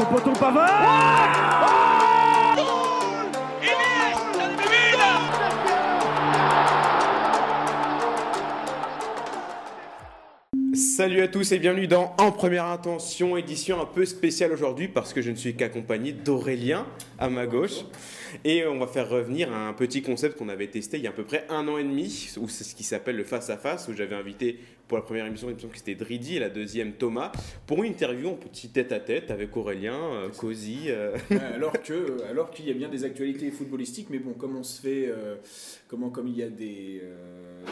ton poton Pavard Salut à tous et bienvenue dans En Première Intention, édition un peu spéciale aujourd'hui parce que je ne suis qu'accompagné d'Aurélien à ma gauche. Et on va faire revenir un petit concept qu'on avait testé il y a à peu près un an et demi, où c'est ce qui s'appelle le face-à-face, où j'avais invité pour la première émission, il me que c'était Dridi et la deuxième Thomas, pour une interview en petit tête-à-tête avec Aurélien, euh, Cozy. euh, alors que alors qu'il y a bien des actualités footballistiques, mais bon, comme on se fait, euh, comment comme il y a des, euh,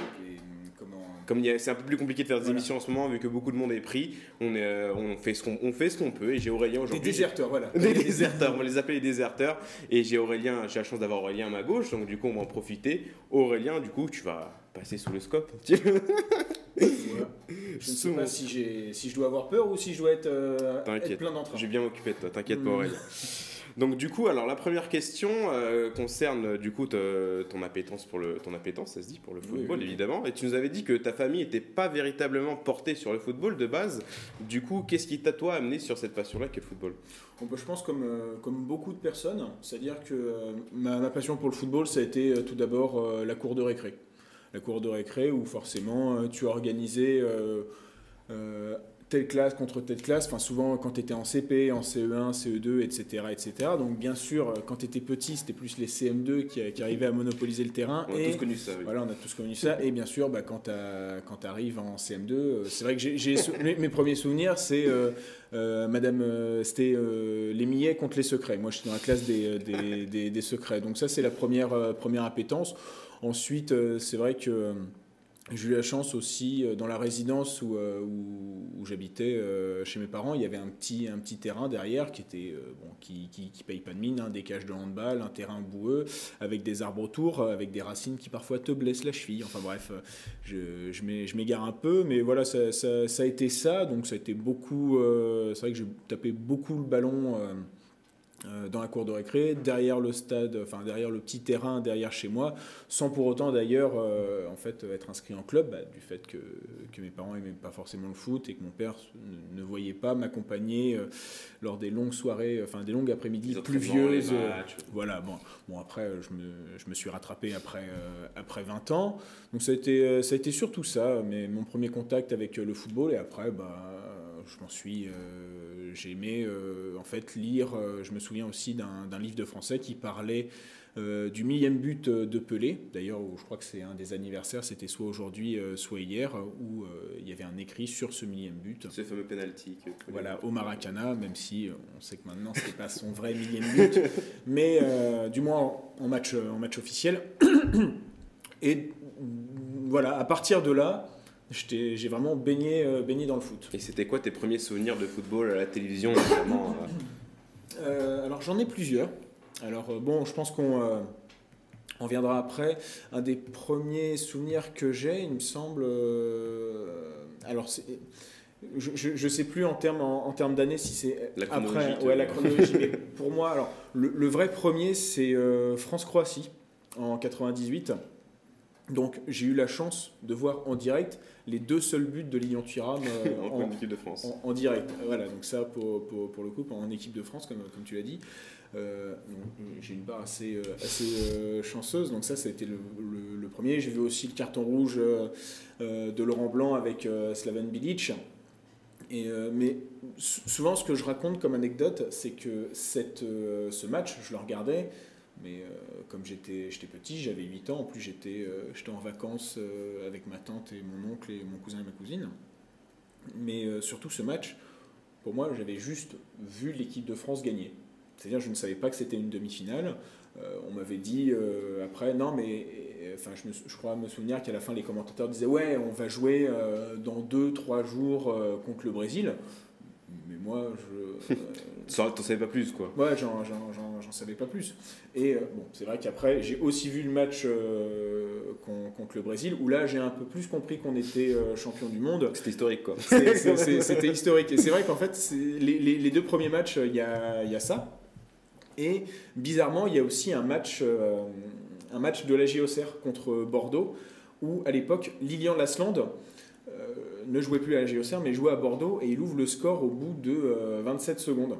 Comme c'est un peu plus compliqué de faire des Voilà. émissions en ce moment, vu que beaucoup de monde est pris, on, est, euh, on fait ce qu'on on fait ce qu'on peut. Et j'ai Aurélien des aujourd'hui. déserteurs, voilà. Des déserteurs, on les appeler les déserteurs. Et j'ai Aurélien, j'ai la chance d'avoir Aurélien à ma gauche, donc du coup on va en profiter. Aurélien, du coup, tu vas passer sous le scope. Voilà. Je ne sais pas si je dois avoir peur ou si je dois être, euh, être plein d'entrain. J'ai bien m'occupé de toi, t'inquiète pas Mm. Aurélien. Donc du coup, alors la première question euh, concerne euh, du coup te- ton appétence pour le ton appétence, ça se dit pour le football oui. évidemment. Et tu nous avais dit que ta famille n'était pas véritablement portée sur le football de base. Du coup, qu'est-ce qui t'a toi amené sur cette passion-là qu'est le football? Bon, bah, je pense comme, euh, comme beaucoup de personnes, c'est-à-dire que euh, ma, ma passion pour le football, ça a été tout d'abord la cour de récré. La cour de récré où forcément tu euh, euh, telle classe contre telle classe, enfin souvent quand tu étais en CP, en E CE1, CE2, etc. etc. Donc bien sûr, euh, quand tu étais petit, c'était plus les CM2 qui, qui arrivaient à monopoliser le terrain. On a tous connu ça. oui. voilà, on a tous connu ça. Et bien sûr, bah, quand tu arrives en CM2, euh, c'est vrai que j'ai- mes, mes premiers souvenirs, c'est euh, euh, Madame, euh, c'était euh, les millets contre les secrets. Moi, je suis dans la classe des, euh, des, des- des secrets. Donc ça, c'est la première, euh, première appétence. Ensuite, euh, c'est vrai que euh, j'ai eu la chance aussi, euh, dans la résidence où, euh, où, j'habitais euh, chez mes parents, il y avait un petit, un petit terrain derrière qui était bon, qui, qui, paye pas de mine, hein, des cages de handball, un terrain boueux, avec des arbres autour, avec des racines qui parfois te blessent la cheville. Enfin bref, je, je m'é- je m'égare un peu, mais voilà, ça, ça- a été ça. Donc ça a été beaucoup. c'est vrai que j'ai tapé beaucoup le ballon. Dans la cour de récré, derrière le stade, enfin derrière le petit terrain derrière chez moi, sans pour autant d'ailleurs euh, en fait être inscrit en club, bah, du fait que, que mes parents n'aimaient pas forcément le foot et que mon père ne, ne voyait pas m'accompagner euh, lors des longues soirées, enfin des longues après-midi pluvieuses. euh, voilà, bon, bon après, euh, je me, je me suis rattrapé après, euh, après 20 ans. Donc ça a, été, euh, ça a été surtout ça, mais mon premier contact avec euh, le football. Et après, bah, euh, je m'en suis. euh, j'ai aimé euh, en fait lire. euh, je me souviens aussi d'un livre de français qui parlait euh, du millième but de Pelé. D'ailleurs, je crois que c'est un des anniversaires, c'était soit aujourd'hui, euh, soit hier, où euh, il y avait un écrit sur ce millième but. Ce fameux penalty. que- Voilà, au Maracana, même si on sait que maintenant c'était pas son vrai millième but, mais du moins en, match, en match officiel. Et voilà, à partir de là, j'ai vraiment baigné, euh, baigné dans le foot. Et c'était quoi tes premiers souvenirs de football à la télévision notamment euh, Euh, alors j'en ai plusieurs. Alors bon, je pense qu'on euh, on viendra après. Un des premiers souvenirs que j'ai, il me semble. alors c'est. Je, je, je sais plus en termes en, en termes d'années si c'est après ouais la chronologie mais pour moi alors le, le vrai premier c'est France Croatie en 98 donc j'ai eu la chance de voir en direct les deux seuls buts de Lilian Thuram euh, en, en équipe de France en, en direct. Voilà, donc ça pour, pour, pour le coup, en équipe de France, comme, comme tu l'as dit. Euh, j'ai une part assez, euh, assez euh, chanceuse, donc ça, ça a été le, le- le premier. J'ai vu aussi le carton rouge euh, de Laurent Blanc avec Slaven Bilic. Et, mais sou- souvent, ce que je raconte comme anecdote, c'est que cette, ce match, je le regardais, mais euh, comme j'étais petit, j'avais 8 ans, en plus j'étais euh, en vacances euh, avec ma tante et mon oncle et mon cousin et ma cousine. Mais surtout ce match, pour moi, j'avais juste vu l'équipe de France gagner. C'est-à-dire, je ne savais pas que c'était une demi-finale. On m'avait dit après, non, mais enfin, je, crois me souvenir qu'à la fin, les commentateurs disaient Ouais, on va jouer dans 2-3 jours contre le Brésil. Moi, je. euh, T'en savais pas plus quoi Ouais, j'en, savais pas plus. Et euh, bon, c'est vrai qu'après, j'ai aussi vu le match euh, con- contre le Brésil, où là, j'ai un peu plus compris qu'on était euh, champion du monde. C'était historique quoi C'était historique. Et c'est vrai qu'en fait, les, les- les deux premiers matchs, il y a, y a ça. Et bizarrement, il y a aussi un match, euh, un match de la JOCR contre Bordeaux, où à l'époque, Lilian Lasland ne jouait plus à la JOCR, mais jouait à Bordeaux, et il ouvre le score au bout de euh, 27 secondes.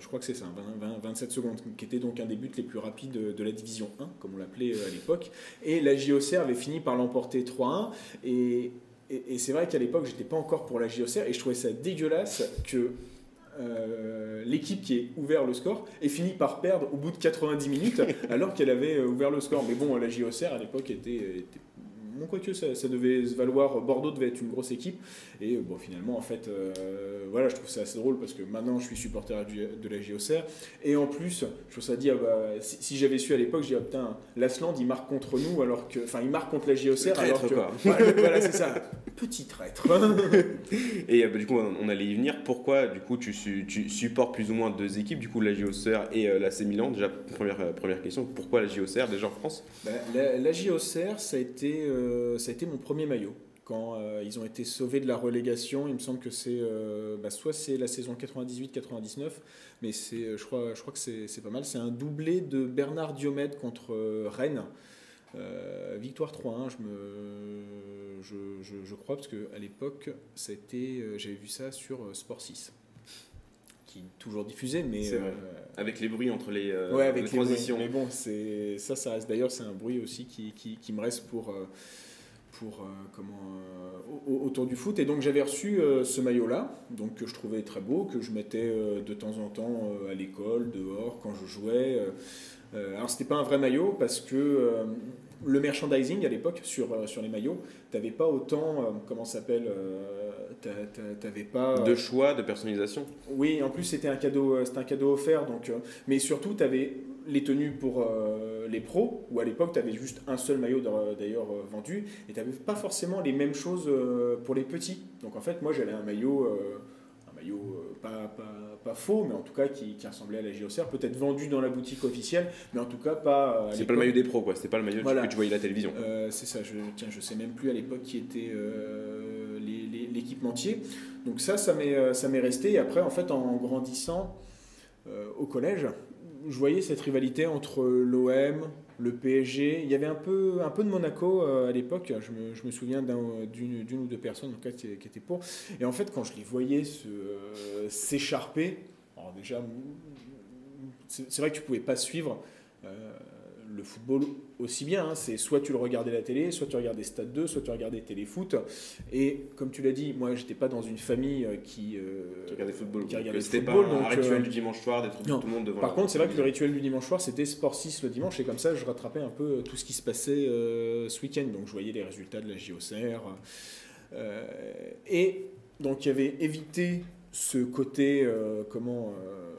je crois que c'est ça, 20, 20, 27 secondes, qui était donc un des buts les plus rapides de, de la division 1, comme on l'appelait euh, à l'époque. Et la JOCR avait fini par l'emporter 3-1. Et, et, et c'est vrai qu'à l'époque, j'étais pas encore pour la JOCR et je trouvais ça dégueulasse que euh, l'équipe qui ait ouvert le score ait fini par perdre au bout de 90 minutes alors qu'elle avait euh, ouvert le score. Mais bon, la JOCR à l'époque était, était bon, quoique ça, ça devait se valoir, Bordeaux devait être une grosse équipe. Et bon, finalement, en fait, euh, voilà, je trouve ça assez drôle parce que maintenant je suis supporter de la JOCR. Et en plus, je trouve ça dire, bah, si, si j'avais su à l'époque, je dirais, putain, l'Asland il marque contre nous alors que. Enfin, il marque contre la JOCR alors que. quoi. Voilà, voilà, c'est ça. Petit traître. Et euh, bah, du coup, on allait y venir. Pourquoi, du coup, tu, tu supportes plus ou moins deux équipes, du coup, la JOCR et euh, l'AC Milan? Déjà, première, euh, première question, pourquoi la JOCR déjà en France? Bah, la, la JOCR, ça a, été, euh, ça a été mon premier maillot. Quand euh, ils ont été sauvés de la relégation, il me semble que c'est euh, bah, soit c'est la saison 98-99, mais c'est, euh, je crois, je crois que c'est pas mal. C'est un doublé de Bernard Diomède contre euh, Rennes. Euh, victoire 3-1, je, me, je, je, crois, parce qu'à l'époque, euh, j'avais vu ça sur euh, Sport 6, qui est toujours diffusé, mais euh, Avec les bruits entre les, euh, Ouais, avec les les bruits. transitions. Mais bon, c'est ça, ça reste. D'ailleurs, c'est un bruit aussi qui, qui, qui me reste pour euh, pour euh, comment au- au- autour du foot. Et donc j'avais reçu ce maillot-là, donc que je trouvais très beau, que je mettais de temps en temps à l'école, dehors, quand je jouais. alors c'était pas un vrai maillot parce que le merchandising à l'époque sur, euh, sur les maillots, t'avais pas autant, euh, comment ça s'appelle, euh, t'a- t'a- t'avais pas De choix, de personnalisation. oui, en plus c'était un cadeau, c'était un cadeau offert. Donc, mais surtout, tu avais les tenues pour euh, les pros, où à l'époque tu avais juste un seul maillot d'a- d'ailleurs euh, vendu, et tu n'avais pas forcément les mêmes choses euh, pour les petits. Donc en fait, moi j'avais un maillot, un maillot pas, pas, pas faux, mais en tout cas qui, qui ressemblait à la JOCR, peut-être vendu dans la boutique officielle, mais en tout cas pas. euh, C'est pas le maillot des pros, quoi. C'était pas le maillot Voilà. que tu voyais à la télévision. Euh, c'est ça, je, tiens, je sais même plus à l'époque qui était euh, l'équipementier. Donc ça, ça m'est, euh, ça m'est resté. Et après, en fait, en grandissant euh, au collège, je voyais cette rivalité entre l'OM, le PSG. Il y avait un peu, un peu de Monaco euh, à l'époque. Je me, je me souviens d'un- d'une, d'une ou deux personnes en qui, qui étaient pour. Et en fait, quand je les voyais euh, s'écharper, alors déjà, c'est vrai que tu pouvais pas suivre. euh, le football aussi bien. hein. C'est soit tu le regardais à la télé, soit tu regardais Stade 2, soit tu regardais Téléfoot. Et comme tu l'as dit, moi, j'étais pas dans une famille euh, qui. euh, football. qui regardait C'était pas football, un donc, rituel euh, du dimanche soir d'être tout le monde devant. Par contre, c'est vrai que le rituel du dimanche soir, c'était Sport 6 le dimanche, et comme ça, je rattrapais un peu tout ce qui se passait euh, ce week-end. Donc, je voyais les résultats de la JOCR. euh, et donc, il y avait évité ce côté, euh, comment, euh,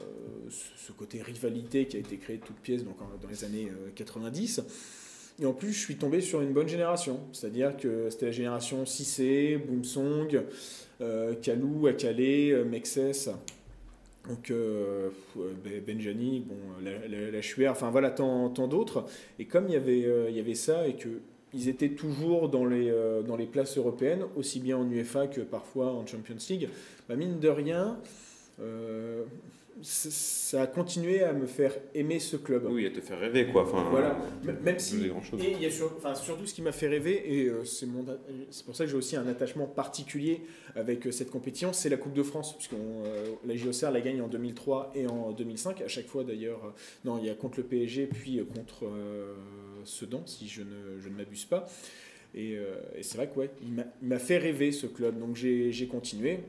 ce côté rivalité qui a été créé de toutes pièces donc, dans les années euh, 90. Et en plus, je suis tombé sur une bonne génération. C'est-à-dire que c'était la génération Cissé, Boomsong, euh, Kalou, Akale, euh, Mexes. Donc euh, Ben- Benjani, bon, la, la, enfin voilà, tant, tant d'autres. Et comme il y avait, euh, il y avait ça et que ils étaient toujours dans les, euh, dans les places européennes, aussi bien en UEFA que parfois en Champions League, bah, mine de rien, euh, ça a continué à me faire aimer ce club. Oui, à te faire rêver, quoi. Enfin, Voilà, euh, M- même si. Et il y a sur- enfin, surtout ce qui m'a fait rêver, et euh, c'est pour ça que j'ai aussi un attachement particulier avec euh, cette compétition, c'est la Coupe de France, puisque la JOCR la gagne en 2003 et en 2005, à chaque fois d'ailleurs. euh, non, il y a contre le PSG, puis euh, contre euh, Sedan, si je ne, je ne m'abuse pas. Et, euh, et c'est vrai que ouais, il m'a- fait rêver ce club, donc j'ai continué.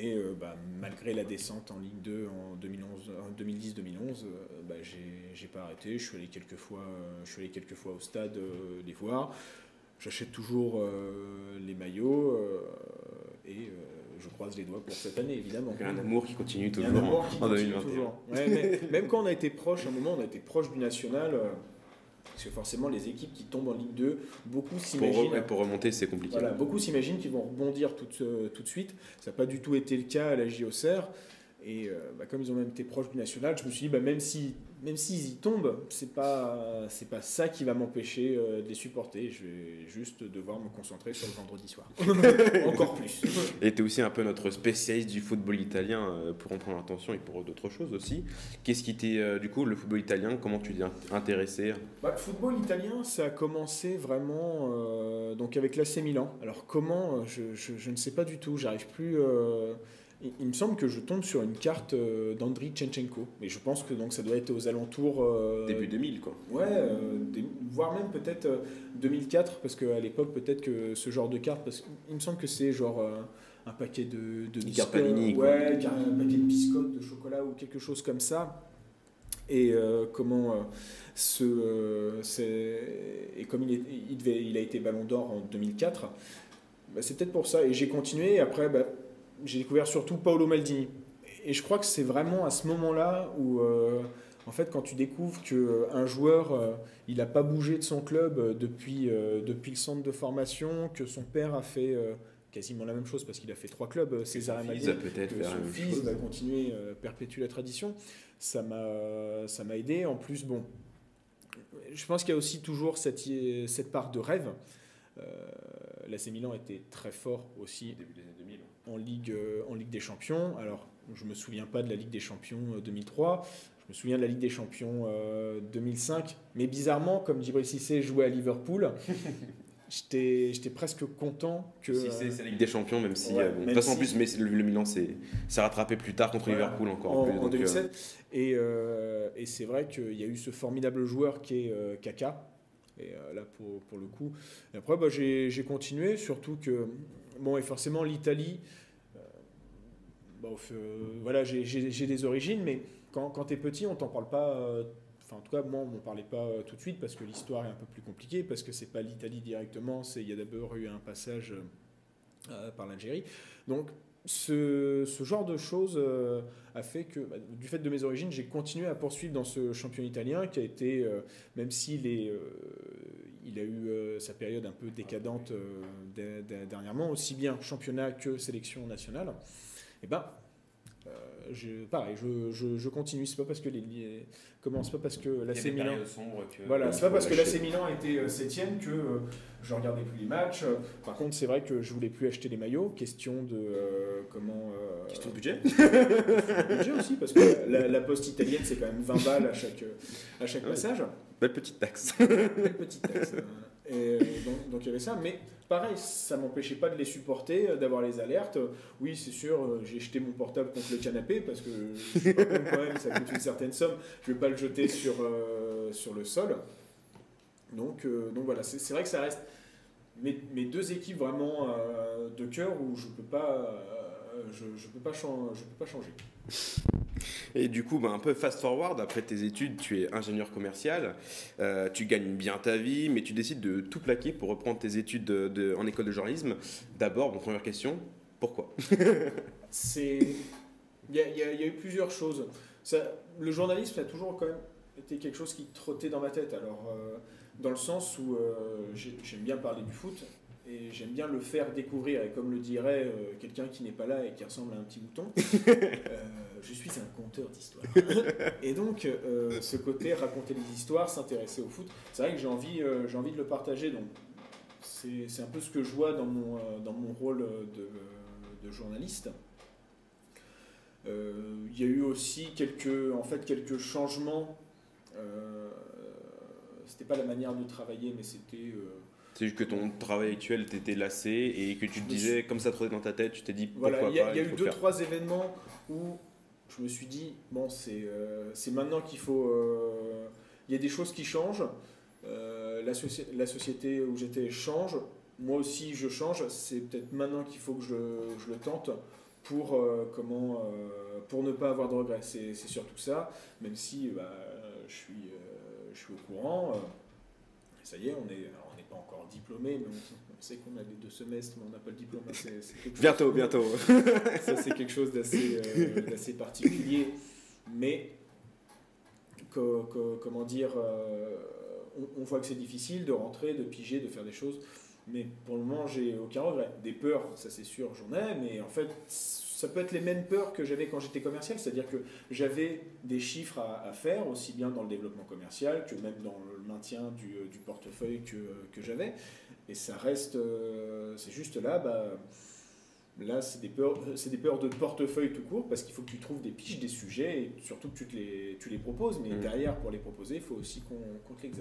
Et euh, bah, malgré la descente en Ligue 2 en 2011 en 2010-2011, euh, bah, j'ai pas arrêté. Je suis allé quelques fois, euh, je suis allé quelques fois au stade euh, les voir. J'achète toujours les maillots et je croise les doigts pour cette année évidemment. Il y a un amour qui continue toujours un amour qui continue 2021. toujours. Ouais, mais même quand on a été proche, à un moment on a été proche du national. Parce que forcément, les équipes qui tombent en Ligue 2, beaucoup s'imaginent. re- pour remonter, c'est compliqué. Voilà, beaucoup s'imaginent qu'ils vont rebondir tout, euh, tout de suite. Ça n'a pas du tout été le cas à la JOCR. Et euh, bah, comme ils ont même été proches du national, je me suis dit, bah, même si même s'ils y tombent, c'est pas c'est pas ça qui va m'empêcher euh, de les supporter. Je vais juste devoir me concentrer sur le vendredi soir. Encore plus. Et tu es aussi un peu notre spécialiste du football italien euh, pour en prendre attention et pour d'autres choses aussi. Qu'est-ce qui t'est, euh, du coup, le football italien, comment tu t'es int- intéressé? Bah, le football italien, ça a commencé vraiment donc avec l'AC Milan. Alors comment, je, je- je ne sais pas du tout. J'arrive plus. Il, il me semble que je tombe sur une carte euh, d'Andriy Chenchenko. Et je pense que donc ça doit être aux alentours. euh, Début 2000, quoi. Ouais, euh, des- voire même peut-être euh, 2004, parce qu'à l'époque, peut-être que ce genre de carte, parce qu'il me semble que c'est genre un paquet de, de biscottes, Panini. Ouais, un paquet de biscottes, de chocolat ou quelque chose comme ça. Et euh, comment euh, ce, euh, c'est- et comme il, est- il, devait, il a été Ballon d'Or en 2004, bah, c'est peut-être pour ça. Et j'ai continué. Et après, bah, j'ai découvert surtout Paolo Maldini. Et je crois que c'est vraiment à ce moment-là où, euh, en fait, quand tu découvres qu'un joueur, euh, il n'a pas bougé de son club euh, depuis, euh, depuis le centre de formation, que son père a fait euh, quasiment la même chose parce qu'il a fait trois clubs, euh, César et Maldini peut-être que son fils va continuer, euh, perpétuer la tradition. Ça m'a, aidé. En plus, bon, je pense qu'il y a aussi toujours cette, cette part de rêve. Euh, L'AC Milan était très fort aussi Début des années 2000. En Ligue, euh, en Ligue des Champions. Alors, je me souviens pas de la Ligue des Champions euh, 2003. Je me souviens de la Ligue des Champions euh, 2005. Mais bizarrement, comme Djibril Cissé jouait à Liverpool, j'étais j'étais presque content que... Si c'est la Ligue des Champions, même si. Ouais, euh, bon, de toute façon, en plus, mais le, le Milan s'est s'est rattrapé plus tard contre. Liverpool encore en, plus. en donc, euh, 2007. Et, euh, et c'est vrai qu'il y a eu ce formidable joueur qui est euh, Kaka. Et euh, là, pour, pour le coup. Et après, bah, j'ai j'ai continué, surtout que. Bon, et forcément, l'Italie. euh, bon, euh, voilà, j'ai- des origines, mais quand, quand tu es petit, on t'en parle pas. euh, Enfin, en tout cas, moi, on m'en parlait pas tout de suite parce que l'histoire est un peu plus compliquée, parce que c'est pas l'Italie directement, il y a d'abord eu un passage par l'Algérie. Donc, ce, ce genre de choses a fait que, bah, du fait de mes origines, j'ai continué à poursuivre dans ce champion italien qui a été, même s'il est, euh, il a eu euh, sa période un peu décadente euh, dernièrement, aussi bien championnat que sélection nationale, et ben, euh, je, pareil, je, je, je continue. C'est pas parce que les, les- comment, c'est pas parce que l'AC Milan. que- Voilà, c'est pas parce que l'AC Milan était 7ème que euh, je regardais plus les matchs. Par contre, c'est vrai que je voulais plus acheter les maillots. Question de euh, comment. euh, Question de budget budget aussi, parce que la, la poste italienne, c'est quand même 20 balles à chaque, à chaque Ouais. passage. Belle petite taxe. Belle petite taxe. Et euh, donc, il y avait ça. Mais pareil, ça m'empêchait pas de les supporter, euh, d'avoir les alertes. Oui, c'est sûr, euh, j'ai jeté mon portable contre le canapé parce que je suis pas con quand même, ça coûte une certaine somme. Je vais pas le jeter sur, le sol. Donc, donc voilà, c'est vrai que ça reste mes, deux équipes vraiment de cœur où je peux pas, je, je peux pas, chan- je peux pas changer. Et du coup, bah, un peu fast forward, après tes études, tu es ingénieur commercial, euh, tu gagnes bien ta vie, mais tu décides de tout plaquer pour reprendre tes études de- de- en école de journalisme. D'abord, mon première question, pourquoi? C'est. Il y, y a il y a eu plusieurs choses. Ça, le journalisme a toujours quand même été quelque chose qui trottait dans ma tête. Alors, euh, dans le sens où euh, j'ai- j'aime bien parler du foot et j'aime bien le faire découvrir. Et comme le dirait euh, quelqu'un qui n'est pas là et qui ressemble à un petit mouton, euh, je suis un conteur d'histoires. et donc, euh, ce côté raconter des histoires, s'intéresser au foot, c'est vrai que j'ai envie, j'ai envie de le partager. Donc, c'est un peu ce que je vois dans mon, dans mon rôle de, de journaliste. Il y a eu aussi quelques, en fait, quelques changements. C'était pas la manière de travailler, mais c'était. C'est juste que ton travail actuel t'était lassé et que tu te disais, comme ça trottait dans ta tête, tu t'es dit pourquoi Voilà, il y a, pas, il y a eu deux, faire. trois événements où je me suis dit, bon, c'est euh, maintenant qu'il faut. euh, Il y a des choses qui changent. Euh, la, soci- la société où j'étais change. Moi aussi, je change. C'est peut-être maintenant qu'il faut que je, je le tente pour, euh, comment, pour ne pas avoir de regrets. C'est surtout ça, même si bah, je, suis, je suis au courant. ça y est, on est, alors, pas encore diplômé, mais on, on sait qu'on a les deux semestres, mais on n'a pas le diplôme. Chose- Bientôt, bientôt. ça, c'est quelque chose d'assez euh, particulier. Mais, co- comment dire, euh, on, on voit que c'est difficile de rentrer, de piger, de faire des choses. Mais pour le moment, j'ai aucun regret. Des peurs, ça c'est sûr, j'en ai, mais en fait, ça peut être les mêmes peurs que j'avais quand j'étais commercial, c'est-à-dire que j'avais des chiffres à, à faire, aussi bien dans le développement commercial que même dans le maintien du, euh, du portefeuille que, que j'avais. Et ça reste, euh, c'est juste là, bah, Là, c'est des, peurs, c'est des peurs de portefeuille tout court, parce qu'il faut que tu trouves des piches, des sujets, et surtout que tu, te les, tu les proposes. Mais Mm. derrière, pour les proposer, il faut aussi qu'on qu'on te les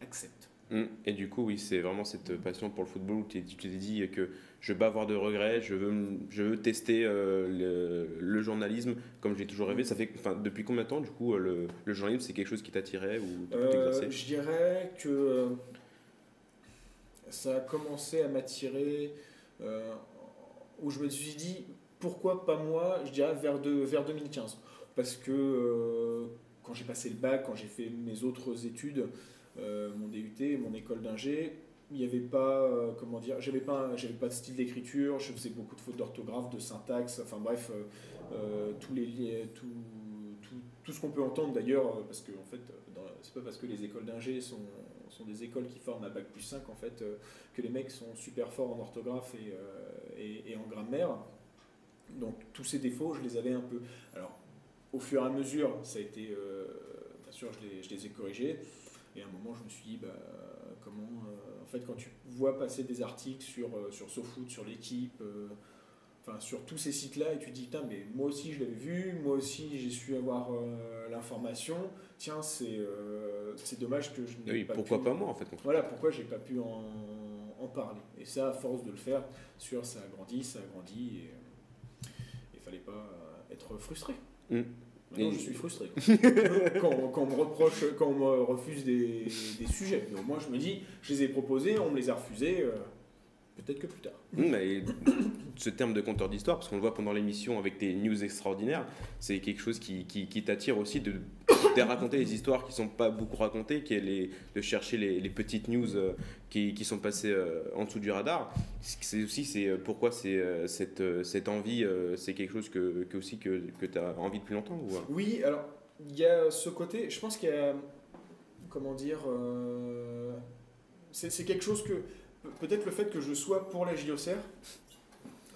accepte. Mm. Et du coup, oui, c'est vraiment cette passion pour le football où tu t'es dit que je veux pas avoir de regrets, je veux, je veux tester euh, le, le journalisme comme j'ai toujours rêvé. Ça fait, enfin, depuis combien de temps, du coup, euh, le, le journalisme, c'est quelque chose qui t'attirait ou Euh, t'exerçais je dirais que ça a commencé à m'attirer euh, où je me suis dit pourquoi pas moi, je dirais vers, de, vers 2015. Parce que quand j'ai passé le bac, quand j'ai fait mes autres études, mon DUT, mon école d'ingé, il n'y avait pas, euh, comment dire, j'avais pas, j'avais pas de style d'écriture, je faisais beaucoup de fautes d'orthographe, de syntaxe, enfin bref, euh, euh, tous les, tout, tout, ce qu'on peut entendre d'ailleurs, euh, parce que en fait, euh, c'est pas parce que les écoles d'ingé sont, des écoles qui forment à bac plus 5 en fait, euh, que les mecs sont super forts en orthographe et, euh, en grammaire. Donc tous ces défauts, je les avais un peu. Alors, au fur et à mesure, ça a été, euh, bien sûr, je les, je les ai corrigés. Et à un moment, je me suis dit, bah, comment. euh, en fait, quand tu vois passer des articles sur, euh, sur SoFoot, sur l'équipe, euh, enfin, sur tous ces sites-là, et tu te dis, putain, mais moi aussi, je l'avais vu, moi aussi, j'ai su avoir l'information. Tiens, c'est c'est dommage que je n'ai Oui, pas pourquoi pu- pas moi en fait voilà pourquoi j'ai pas pu en, en parler. Et ça, à force de le faire, sûr, ça a grandi, ça a grandi, et il fallait pas être frustré. Mm. Maintenant, je suis frustré. quand, quand on me reproche, quand on me refuse des, des sujets. Donc moi, je me dis, je les ai proposés, on me les a refusés. euh, Peut-être que plus tard. Mais ce terme de conteur d'histoire, parce qu'on le voit pendant l'émission avec tes news extraordinaires, c'est quelque chose qui, t'attire aussi de, raconter les histoires qui sont pas beaucoup racontées, de chercher les, petites news euh, qui, sont passées euh, en dessous du radar. C'est aussi c'est euh, pourquoi c'est cette, envie, c'est quelque chose que, que que, tu as envie depuis longtemps ou, Oui, alors, il y a ce côté, je pense qu'il y a, comment dire, c'est quelque chose que, pe- peut-être le fait que je sois pour la JOCR,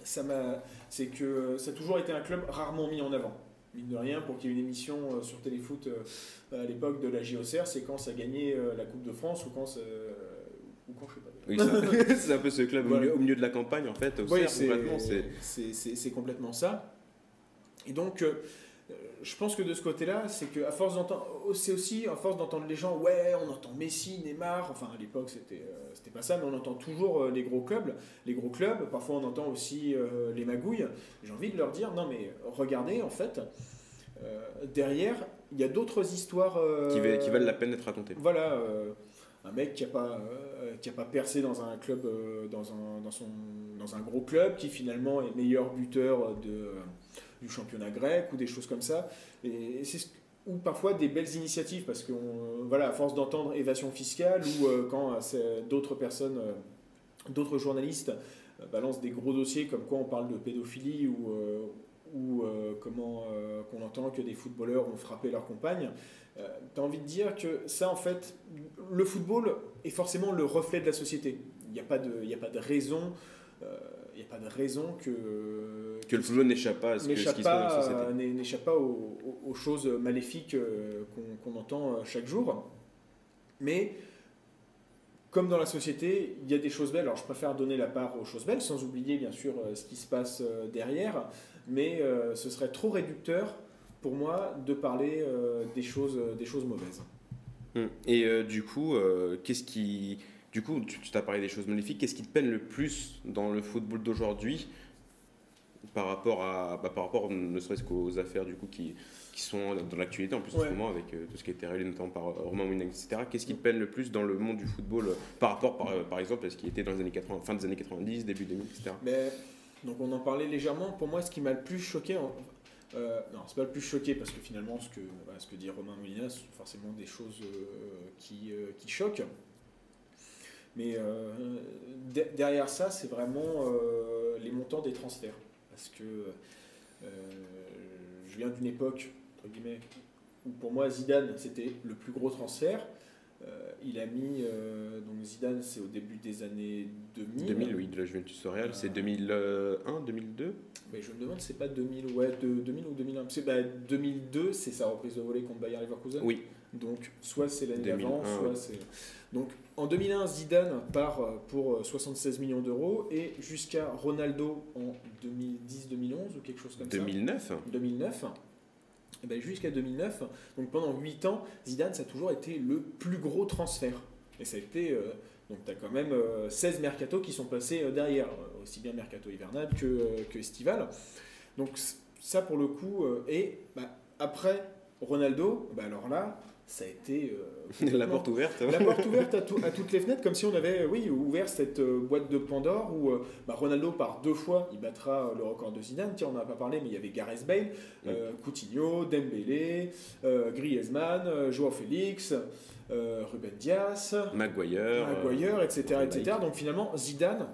ça m'a, c'est que ça a toujours été un club rarement mis en avant. Mine de rien, pour qu'il y ait une émission euh, sur Téléfoot euh, à l'époque de la JOCR, c'est quand ça gagnait euh, la Coupe de France ou quand, ça- ou quand je sais pas. Oui, c'est un peu ce club au, milieu, au milieu de la campagne en fait. Oui, c'est- complètement, complètement ça. Et donc, euh, euh, je pense que de ce côté-là, c'est qu'à force d'entendre, c'est aussi à force d'entendre les gens, ouais, on entend Messi, Neymar, enfin à l'époque c'était euh, c'était pas ça, mais on entend toujours euh, les gros clubs, les gros clubs. Parfois on entend aussi euh, les magouilles. J'ai envie de leur dire, non mais regardez, en fait, euh, derrière, il y a d'autres histoires euh, qui, va- qui valent la peine d'être racontées. voilà, euh, un mec qui a pas euh, qui a pas percé dans un club, euh, dans un dans son dans un gros club, qui finalement est meilleur buteur de euh, du championnat grec ou des choses comme ça. Et c'est ce- ou parfois des belles initiatives parce que on- voilà, à force d'entendre évasion fiscale ou euh, quand euh, c'est d'autres personnes, euh, d'autres journalistes euh, balancent des gros dossiers comme quoi on parle de pédophilie ou euh, ou euh, comment euh, qu'on entend que des footballeurs ont frappé leur compagne. Euh, tu as envie de dire que ça, en fait, le football est forcément le reflet de la société. Il n'y a, a pas de raison, euh, il y a pas de raison que, Que le football n'échappe pas à ce, n'échappe qui se passe dans la société. euh, n'é- n'échappe pas aux, choses maléfiques euh, qu'on qu'on entend euh, chaque jour. Mais comme dans la société, il y a des choses belles. Alors je préfère donner la part aux choses belles, sans oublier bien sûr ce qui se passe derrière. Mais euh, ce serait trop réducteur pour moi de parler euh, des, choses, des choses mauvaises. Hum. Et euh, du coup, qu'est-ce qui. Du coup, tu tu t'as parlé des choses magnifiques. Qu'est-ce qui te peine le plus dans le football d'aujourd'hui par rapport à, bah, par rapport ne serait-ce qu'aux affaires du coup qui, qui sont dans l'actualité en plus en ce moment avec euh, tout ce qui a été révélé notamment par euh, Romain Moulinec, etc. Qu'est-ce qui te peine le plus dans le monde du football euh, par rapport par, par exemple à ce qui était dans les années 80, fin des années 90, début 2000, etc. Mais donc on en parlait légèrement. Pour moi, ce qui m'a le plus choqué, en- non, c'est pas le plus choqué parce que finalement, ce que, voilà, ce que dit Romain Molina, c'est forcément des choses qui, qui choquent. Mais euh, de- derrière ça, c'est vraiment euh, les montants des transferts. Parce que euh, je viens d'une époque, entre guillemets, où pour moi Zidane, c'était le plus gros transfert. Euh, il a mis, euh, donc Zidane, c'est au début des années 2000. 2000, oui, de la Juventus Real, c'est 2001, 2002 Mais je me demande, c'est pas 2000, ouais, de, 2000 ou 2001. C'est, bah, 2002, c'est sa reprise de volée contre Bayer Leverkusen? Oui. Donc, soit c'est l'année 2001, d'avant, soit c'est. Donc, en 2001, Zidane part euh, pour euh, 76 millions d'euros et jusqu'à Ronaldo en 2010-2011 ou quelque chose comme 2009 ça. 2009. Et ben jusqu'à 2009, donc pendant 8 ans, Zidane, ça a toujours été le plus gros transfert. Et ça a été. euh, donc, tu as quand même euh, 16 mercato qui sont passés euh, derrière, euh, aussi bien mercato hivernal que, euh, que estival. Donc, ça pour le coup. euh, et bah, après Ronaldo, bah, alors là, ça a été. euh, La porte ouverte. la porte ouverte à, tout- à toutes les fenêtres, comme si on avait oui, ouvert cette euh, boîte de Pandore où euh, bah, Ronaldo, par deux fois, il battra le record de Zidane. Tiens, on n'en a pas parlé, mais il y avait Gareth Bale, Coutinho, Dembélé, Griezmann, Joao Félix, Ruben Dias, Maguire. Maguire, etc., etc. Donc finalement, Zidane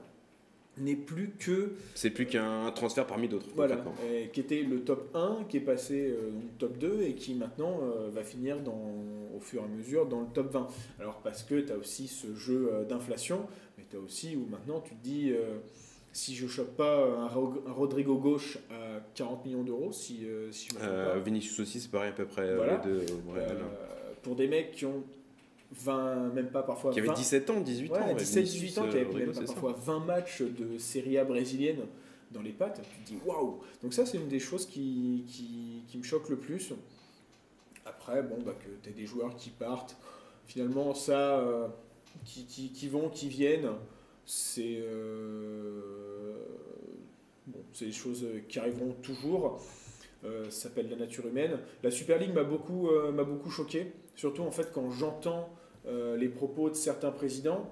n'est plus que C'est plus qu'un transfert parmi d'autres. voilà, et qui était le top 1, qui est passé euh, top 2 et qui maintenant euh, va finir dans, au fur et à mesure dans le top 20. Alors parce que tu as aussi ce jeu euh, d'inflation, mais tu as aussi où maintenant tu te dis euh, si je chope pas un, Ro- un Rodrigo gauche à 40 millions d'euros, si, euh, si je Euh, pas, Vinicius aussi, c'est pareil à peu près. Voilà. les deux, pour des mecs qui ont 20, même pas parfois Qui avait 20, 17 ans, 18 ans. Ouais, ouais, 17, Vinicius, 18 ans, qui euh, avait Rodrigo, même pas parfois 20 matchs de Serie A brésilienne dans les pattes, tu te dis waouh Donc ça, c'est une des choses qui, qui, qui me choque le plus. Après, bon, bah, que tu des joueurs qui partent, finalement, ça, euh, qui, qui, qui vont, qui viennent, c'est euh, bon, c'est des choses qui arriveront toujours. Euh, ça s'appelle la nature humaine. La Super League m'a beaucoup, euh, m'a beaucoup choqué, surtout en fait quand j'entends euh, les propos de certains présidents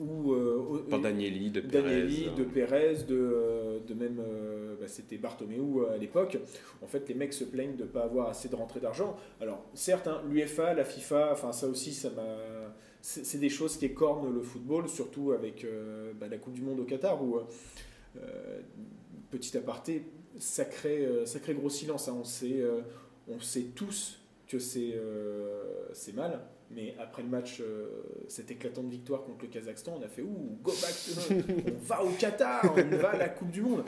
ou euh, Danieli, de Perez. Danieli, euh, de Pérez, de, euh, de même, euh, bah, c'était Bartomeu à l'époque. En fait, les mecs se plaignent de ne pas avoir assez de rentrée d'argent. Alors, certes, hein, l'UEFA, la FIFA, enfin ça aussi, ça m'a. C'est des choses qui écornent le football, surtout avec euh, bah, la Coupe du Monde au Qatar, où, euh, petit aparté, sacré, euh, sacré gros silence. hein. On, sait, on sait tous que c'est euh, c'est mal. Mais après le match, euh, cette éclatante victoire contre le Kazakhstan, on a fait ouh, go back, to- on va au Qatar, on va à la Coupe du Monde.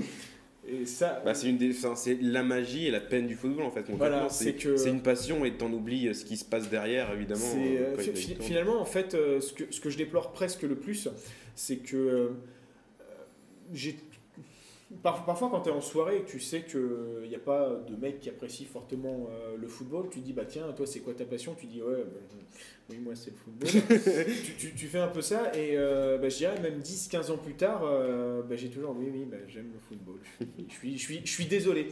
Et ça, Bah, c'est une des, enfin, c'est la magie et la peine du football en fait. Voilà, c'est que- c'est une passion et t'en oublies euh, ce qui se passe derrière évidemment. Euh, finalement, en fait, euh, ce, que, ce que je déplore presque le plus, c'est que euh, j'ai. Par- parfois, quand tu es en soirée et que tu sais qu'il n'y a pas de mec qui apprécie fortement euh, le football, tu dis bah tiens, toi, c'est quoi ta passion? Tu dis ouais, bah, oui, moi, c'est le football. tu, tu- tu fais un peu ça et euh, bah, je dirais même 10-15 ans plus tard, euh, bah, j'ai toujours oui, oui, bah, j'aime le football. Je suis, je suis, je suis désolé.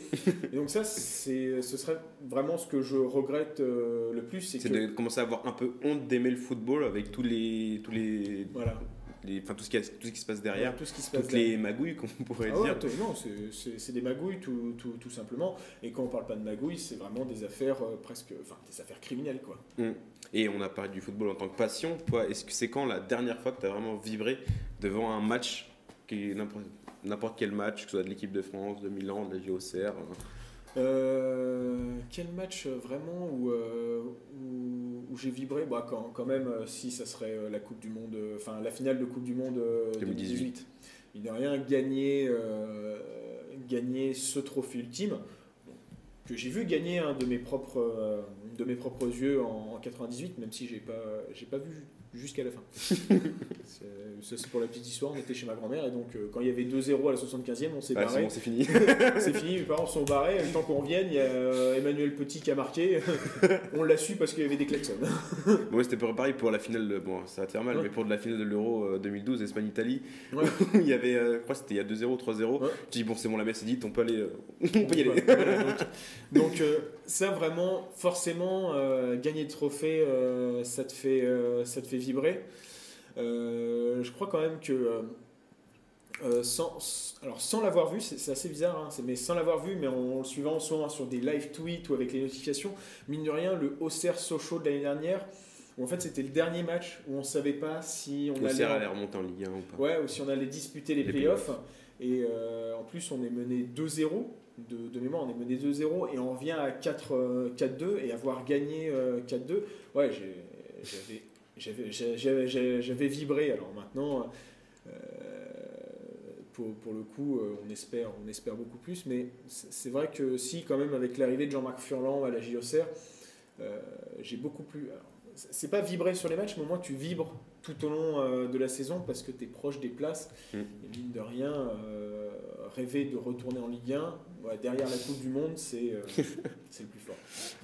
Et donc, ça, ce serait vraiment ce que je regrette euh, le plus. C'est de commencer à avoir un peu honte d'aimer le football avec tous les, tous les, Voilà. Les- enfin tout ce qui, tout ce qui se passe derrière, tout ce qui se passe toutes les magouilles qu'on pourrait Ah dire. non, c'est- des magouilles tout, tout, tout simplement. Et quand on parle pas de magouilles, c'est vraiment des affaires euh, presque, enfin des affaires criminelles quoi. Et on a parlé du football en tant que passion. Toi, est-ce que c'est quand la dernière fois que tu as vraiment vibré devant un match, n'importe n'importe quel match, que ce soit de l'équipe de France, de Milan, de la JOCR euh, Euh, quel match euh, vraiment où, euh, où, où j'ai vibré? Bah, quand, quand même, si ça serait la Coupe du Monde, enfin la finale de Coupe du Monde euh, 2018. 2018. Il n'a rien gagné, euh, gagner ce trophée ultime que j'ai vu gagner un de mes propres, de mes propres yeux en, en 98, même si j'ai pas, j'ai pas vu jusqu'à la fin. Ça c'est pour la petite histoire, on était chez ma grand-mère et donc euh, quand il y avait 2-0 à la 75e, on s'est ah, c'est barré. bon, c'est fini. C'est fini, mes parents sont barrés. Le temps qu'on revienne, il y a euh, Emmanuel Petit qui a marqué. On l'a su parce qu'il y avait des klaxons. bon, ouais, c'était pareil pour la finale, de, bon, ça va faire mal, Ouais. mais pour de la finale de l'Euro euh, 2012, Espagne-Italie, Ouais. il y avait, euh, je crois c'était il y a 2-0, 3-0. Ouais. Tu dis, bon, c'est bon, la messe est dite, on peut aller. euh, on peut y aller. Voilà, donc donc, euh, ça, vraiment, forcément, euh, gagner le trophée, euh, ça, te fait, euh, ça te fait vibrer. Euh, je crois quand même que. euh, euh, sans, alors sans l'avoir vu, c'est assez bizarre, hein, mais sans l'avoir vu, mais en, le suivant soit sur des live tweets ou avec les notifications, mine de rien, le Auxerre Sochaux de l'année dernière, où en fait c'était le dernier match où on savait pas si on allait aller remonter en Ligue 1 ou pas. Ouais, ou si on allait disputer les, Les playoffs. Et euh, en plus, on est mené 2-0. De, de mémoire, on est mené 2-0 et on revient à 4, euh, 4-2 et avoir gagné euh, 4-2. Ouais, j'avais, vibré. Alors maintenant, euh, pour, pour le coup, euh, on espère, on espère beaucoup plus. Mais c'est vrai que si, quand même, avec l'arrivée de Jean-Marc Furlan à la JOCR, euh, j'ai beaucoup plus. c'est pas vibrer sur les matchs, mais au moins tu vibres tout au long euh, de la saison parce que tu es proche des places. Mm. Et mine de rien, rêver de retourner en Ligue 1, ouais, derrière la Coupe du Monde, c'est euh, le plus fort.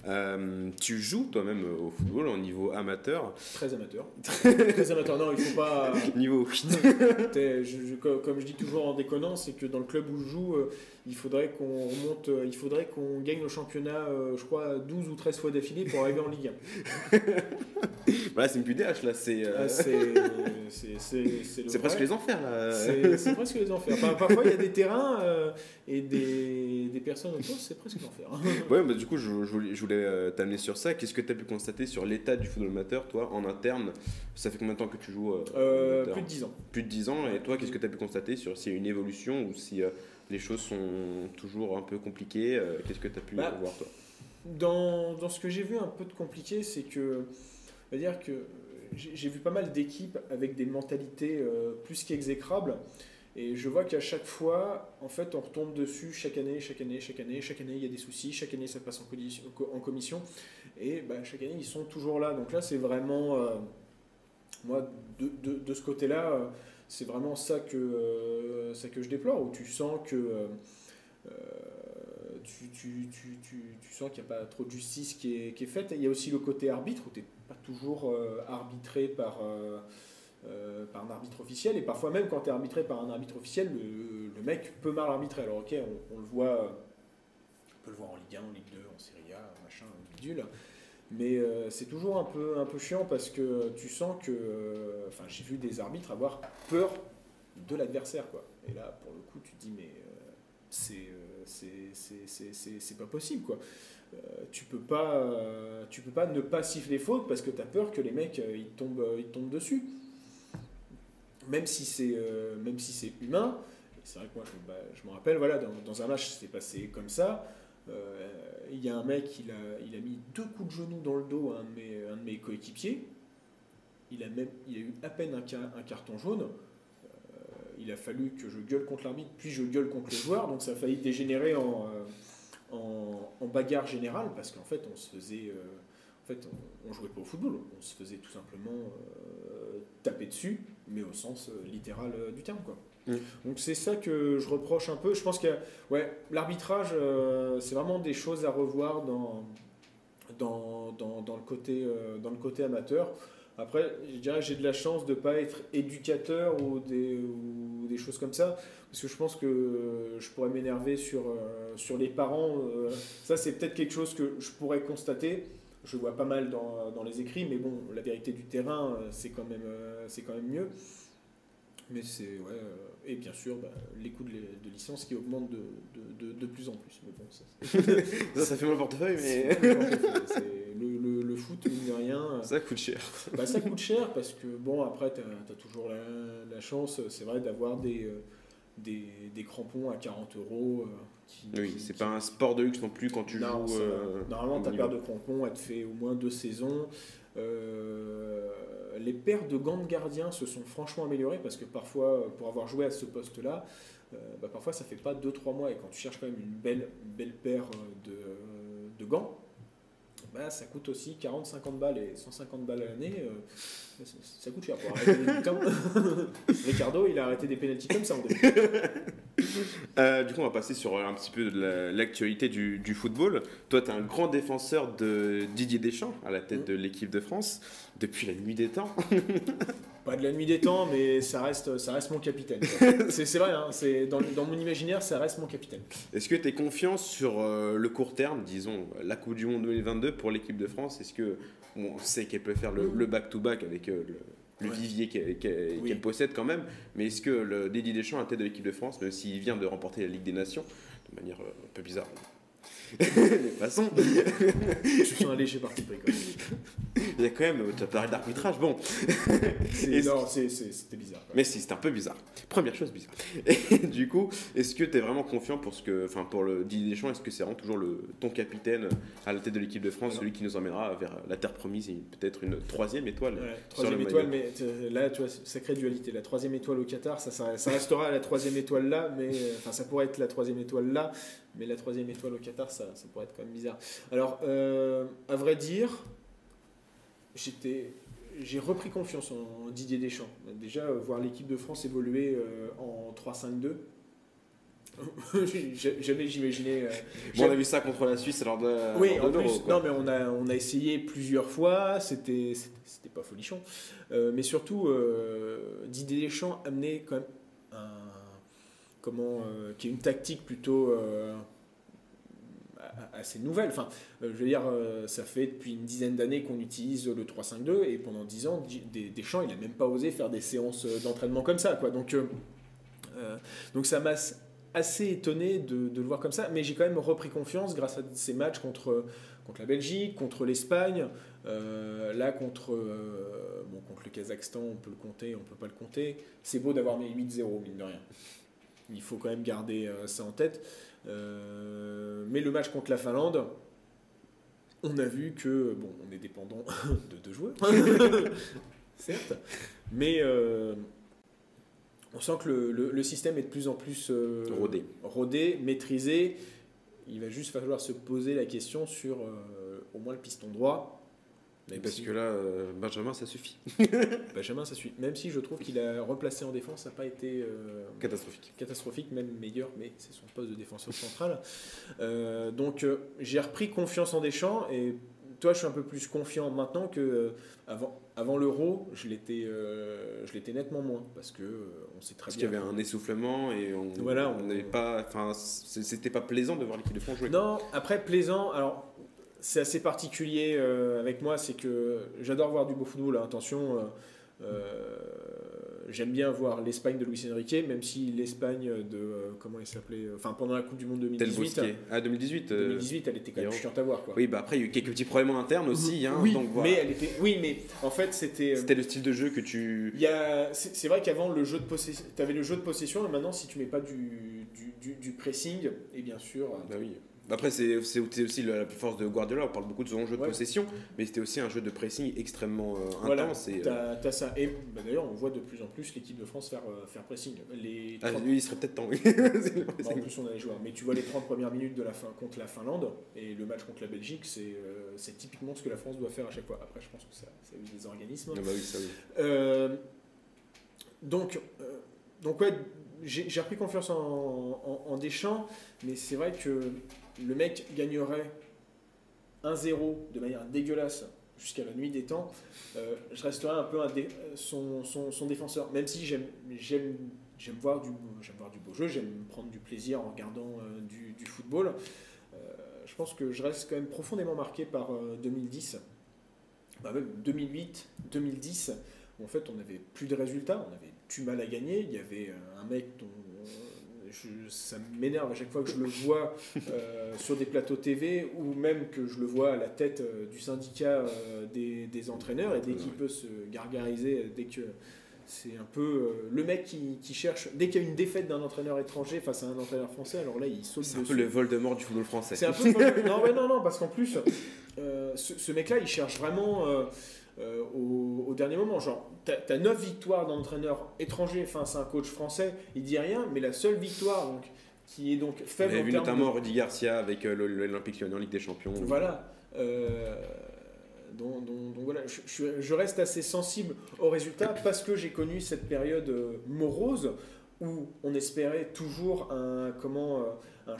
Euh, tu joues toi-même au football au niveau amateur. Très amateur. Très amateur. Non, il faut pas. Niveau. Je- je- co- comme je dis toujours en déconnant, c'est que dans le club où je joue, euh, il faudrait qu'on remonte, euh, il faudrait qu'on gagne le championnat, je crois, 12 ou 13 fois d'affilée pour arriver en Ligue 1. voilà, c'est une PDH là. C'est Ah, c'est le presque les enfers là. C'est presque les enfers. Parfois, il y a des terrains et des, des personnes autour, c'est presque l'enfer. Ouais, mais du coup, je, je voulais, je voulais, euh, t'amener sur ça. Qu'est-ce que tu as pu constater sur l'état du football amateur, toi, en interne? Ça fait combien de temps que tu joues euh, Euh, plus de 10 ans. Plus de 10 ans. Et toi, qu'est-ce que tu as pu constater sur s'il y a une évolution ou si les choses sont toujours un peu compliquées Qu'est-ce que tu as pu Bah, voir, toi? Dans, dans ce que j'ai vu un peu de compliqué, c'est que, on va dire que j'ai j'ai vu pas mal d'équipes avec des mentalités euh, plus qu'exécrables. Et je vois qu'à chaque fois, en fait, on retombe dessus chaque année, chaque année, chaque année, chaque année, il y a des soucis, chaque année, ça passe en, commission-. Et bah, chaque année, ils sont toujours là. Donc là, c'est vraiment, euh, moi, de, de- ce côté-là, euh, c'est vraiment ça que, euh, ça que je déplore, où tu sens que... tu, tu, tu, tu, sens qu'il n'y a pas trop de justice qui est, qui est faite. Il y a aussi le côté arbitre, où tu n'es pas toujours arbitré par, euh, euh, par un arbitre officiel. Et parfois même quand tu es arbitré par un arbitre officiel, le, mec peut mal arbitrer. Alors ok, on, le voit, on peut le voir en Ligue 1, en Ligue 2, en Serie A, machin, bidule. Mais euh, c'est toujours un peu, un peu chiant parce que tu sens que... euh, Enfin, j'ai vu des arbitres avoir peur de l'adversaire, quoi. Et là, pour le coup, tu te dis, mais... euh, c'est euh, pas possible quoi. Euh, tu peux pas euh, tu peux pas ne pas siffler faute parce que tu as peur que les mecs euh, ils tombent euh, ils tombent dessus. Même si c'est euh, même si c'est humain, c'est vrai que moi je, bah, me rappelle voilà dans, un match c'était passé comme ça. Euh, Il y a un mec il a il a mis deux coups de genou dans le dos à un de mes, un de mes coéquipiers. Il a même il a eu à peine un, un carton jaune il a fallu que je gueule contre l'arbitre, puis je gueule contre le joueur, donc ça a failli dégénérer euh, en, en bagarre générale, parce qu'en fait, on se faisait. Fait, on, on jouait pas au football, on se faisait tout simplement euh, taper dessus, mais au sens euh, littéral euh, du terme, quoi. Mm. Donc c'est ça que je reproche un peu. Je pense que ouais, l'arbitrage, euh, c'est vraiment des choses à revoir dans, dans, dans, dans le, côté, euh, dans le côté amateur. Après, je dirais que j'ai de la chance de ne pas être éducateur ou des, ou des choses comme ça, parce que je pense que je pourrais m'énerver sur, euh, sur les parents. ça, c'est peut-être quelque chose que je pourrais constater. Je vois pas mal dans, dans les écrits, mais bon, la vérité du terrain, euh, c'est quand, même, euh, c'est quand même mieux. Mais c'est, ouais, euh, et bien sûr, bah, les coûts de, de licence qui augmentent de, de, de, plus en plus. Mais bon, ça, Ça, ça fait mal au portefeuille, mais le, le, le foot, mine de rien. ça coûte cher. Bah, ça coûte cher parce que, bon, après, tu as, toujours la, la chance, c'est vrai, d'avoir des, des, des crampons à 40 euros. euh, qui- Oui, c'est pas un sport de luxe non plus quand tu Non, joues. euh, Normalement, ta paire de crampons, elle te fait au moins deux saisons. Euh, les paires de gants de gardien se sont franchement améliorées parce que parfois, pour avoir joué à ce poste-là, euh, bah, parfois ça fait pas 2-3 mois et quand tu cherches quand même une belle, belle paire de, de gants, bah, ça coûte aussi 40-50 balles et 150 balles à l'année, euh, ça, ça coûte cher pour arrêter des Ricardo, il a arrêté des pénaltys comme ça en début. Euh, du coup, on va passer sur un petit peu de la- l'actualité du, du football. Toi, tu es un grand défenseur de Didier Deschamps à la tête de l'équipe de France depuis la nuit des temps. Pas de la nuit des temps, mais ça reste, ça reste mon capitaine. C'est vrai, hein, dans, dans mon imaginaire, ça reste mon capitaine. Est-ce que tu es confiant sur euh, le court terme, disons la Coupe du Monde 2022 pour l'équipe de France? Est-ce que bon, on sait qu'elle peut faire le le back-to-back avec euh, le, le Ouais. vivier qu'elle Oui. possède quand même, mais est-ce que le Deschamps à la tête de l'équipe de France, même s'il vient de remporter la Ligue des Nations, de manière euh, un peu bizarre, mais passons, Je suis un léger parti pris. il y a quand même, tu as parlé d'arbitrage, bon, Non, c'était bizarre. Mais si, c'est un peu bizarre. Première chose bizarre. Et du coup, est-ce que tu es vraiment confiant pour ce que, enfin, pour le Didier Deschamps, est-ce que c'est vraiment toujours le, ton capitaine à la tête de l'équipe de France, celui qui nous emmènera vers la terre promise et peut-être une troisième étoile Ouais, troisième le étoile, mais euh, là, tu vois, sacrée dualité. La troisième étoile au Qatar, ça, ça, ça restera la troisième étoile là, mais euh, enfin, ça pourrait être la troisième étoile là, mais la troisième étoile au Qatar, ça, ça pourrait être quand même bizarre. Alors, euh, à vrai dire, j'étais, j'ai repris confiance en Didier Deschamps. Déjà, euh, voir l'équipe de France évoluer euh, en 3-5-2. jamais j'imaginais. euh, Bon, on a vu ça contre la Suisse lors de, oui, en de plus, non, mais on a, on a essayé plusieurs fois, c'était pas folichon. Euh, mais surtout, Didier Deschamps amenait quand même un. Comment. qui est une tactique plutôt. Assez nouvelle. Enfin, euh, je veux dire, euh, ça fait depuis une dizaine d'années qu'on utilise le 3-5-2 et pendant 10 ans, Deschamps, il a même pas osé faire des séances euh, d'entraînement comme ça. Quoi. Donc, donc ça m'a assez étonné de, le voir comme ça, mais j'ai quand même repris confiance grâce à ces matchs contre, contre la Belgique, contre l'Espagne, là contre, bon, contre le Kazakhstan, on peut le compter, on peut pas le compter. C'est beau d'avoir mis 8-0, mine de rien. Il faut quand même garder ça en tête. Euh, mais le match contre la Finlande, on a vu que, bon, on est dépendant de deux joueurs, certes, mais euh, on sent que le, le- le système est de plus en plus euh, Rodé. rodé, maîtrisé. Il va juste falloir se poser la question sur euh, au moins le piston droit. Même Parce si- que là, euh, Benjamin, ça suffit. Benjamin, ça suit. Même si je trouve qu'il a replacé en défense, ça n'a pas été euh, Catastrophique. catastrophique, même meilleur, mais c'est son poste de défenseur central. Euh, donc j'ai repris confiance en Deschamps et toi je suis un peu plus confiant maintenant que avant, avant l'Euro, je l'étais je l'étais nettement moins parce que on sait très Parce qu'il bien. y avait un essoufflement et on Voilà, on n'avait pas. Enfin, c'était pas plaisant de voir l'équipe de France jouer. Non, après plaisant, alors c'est assez particulier euh, avec moi, c'est que j'adore voir du beau football, hein, attention. euh, euh, J'aime bien voir l'Espagne de Luis Enrique, même si l'Espagne de. comment elle s'appelait Enfin, pendant la Coupe du Monde Tel 2018. Bosquet. Ah, 2018. euh, 2018, elle était quand même chiante à voir. Quoi. Oui, bah après, il y a eu quelques petits problèmes internes aussi. Hein, oui, donc voilà. mais elle était. Oui, mais en fait, c'était. C'était le style de jeu que tu. Il c'est vrai qu'avant le jeu de possession, tu avais le jeu de possession, et maintenant si tu mets pas du, du, du- du pressing, et bien sûr, Bah oui. Après, c'est aussi la plus force de Guardiola. On parle beaucoup de son jeu de Ouais. possession, mais c'était aussi un jeu de pressing extrêmement euh, Voilà, intense. et, euh, t'as ça. Et bah, d'ailleurs, on voit de plus en plus l'équipe de France faire, euh, faire pressing. Les Ah, 30 lui, il serait peut-être temps. oui. Bon, en plus, on a les joueurs. Mais tu vois les 30 premières minutes de la fin contre la Finlande et le match contre la Belgique, c'est c'est typiquement ce que la France doit faire à chaque fois. Après, je pense que ça, ça a eu des organismes. Ah bah oui, ça oui. Donc, donc ouais, j'ai j'ai repris confiance en, en- en Deschamps, mais c'est vrai que le mec gagnerait 1-0 de manière dégueulasse jusqu'à la nuit des temps. Euh, je resterai un peu son, défenseur, même si j'aime voir du voir du beau jeu, j'aime prendre du plaisir en regardant euh, du, football. Euh, je pense que je reste quand même profondément marqué par euh, 2010, bah même 2008, 2010 où en fait on n'avait plus de résultats, on avait du mal à gagner. Il y avait un mec dont je- ça m'énerve à chaque fois que je le vois euh, sur des plateaux TV ou même que je le vois à la tête euh, du syndicat euh, des, des entraîneurs et dès qu'il peut se gargariser, dès que c'est un peu le mec qui, qui cherche, dès qu'il y a une défaite d'un entraîneur étranger face à un entraîneur français, alors là il saute C'est un peu le Voldemort du football français. C'est un peu. non, non, non, parce qu'en plus, ce, ce mec-là, il cherche vraiment euh, au, au dernier moment. Genre, t'as as 9 victoires d'un entraîneur étranger face à un coach français, il dit rien, mais la seule victoire, donc, qui est donc On faible avait en vu notamment de- Rudy Garcia avec euh, le- l'Olympique Lyonnais en Ligue des Champions. Voilà. Euh, donc, donc- donc voilà, je, je- je reste assez sensible aux résultats parce que j'ai connu cette période euh, morose où on espérait toujours un, comment, un, un-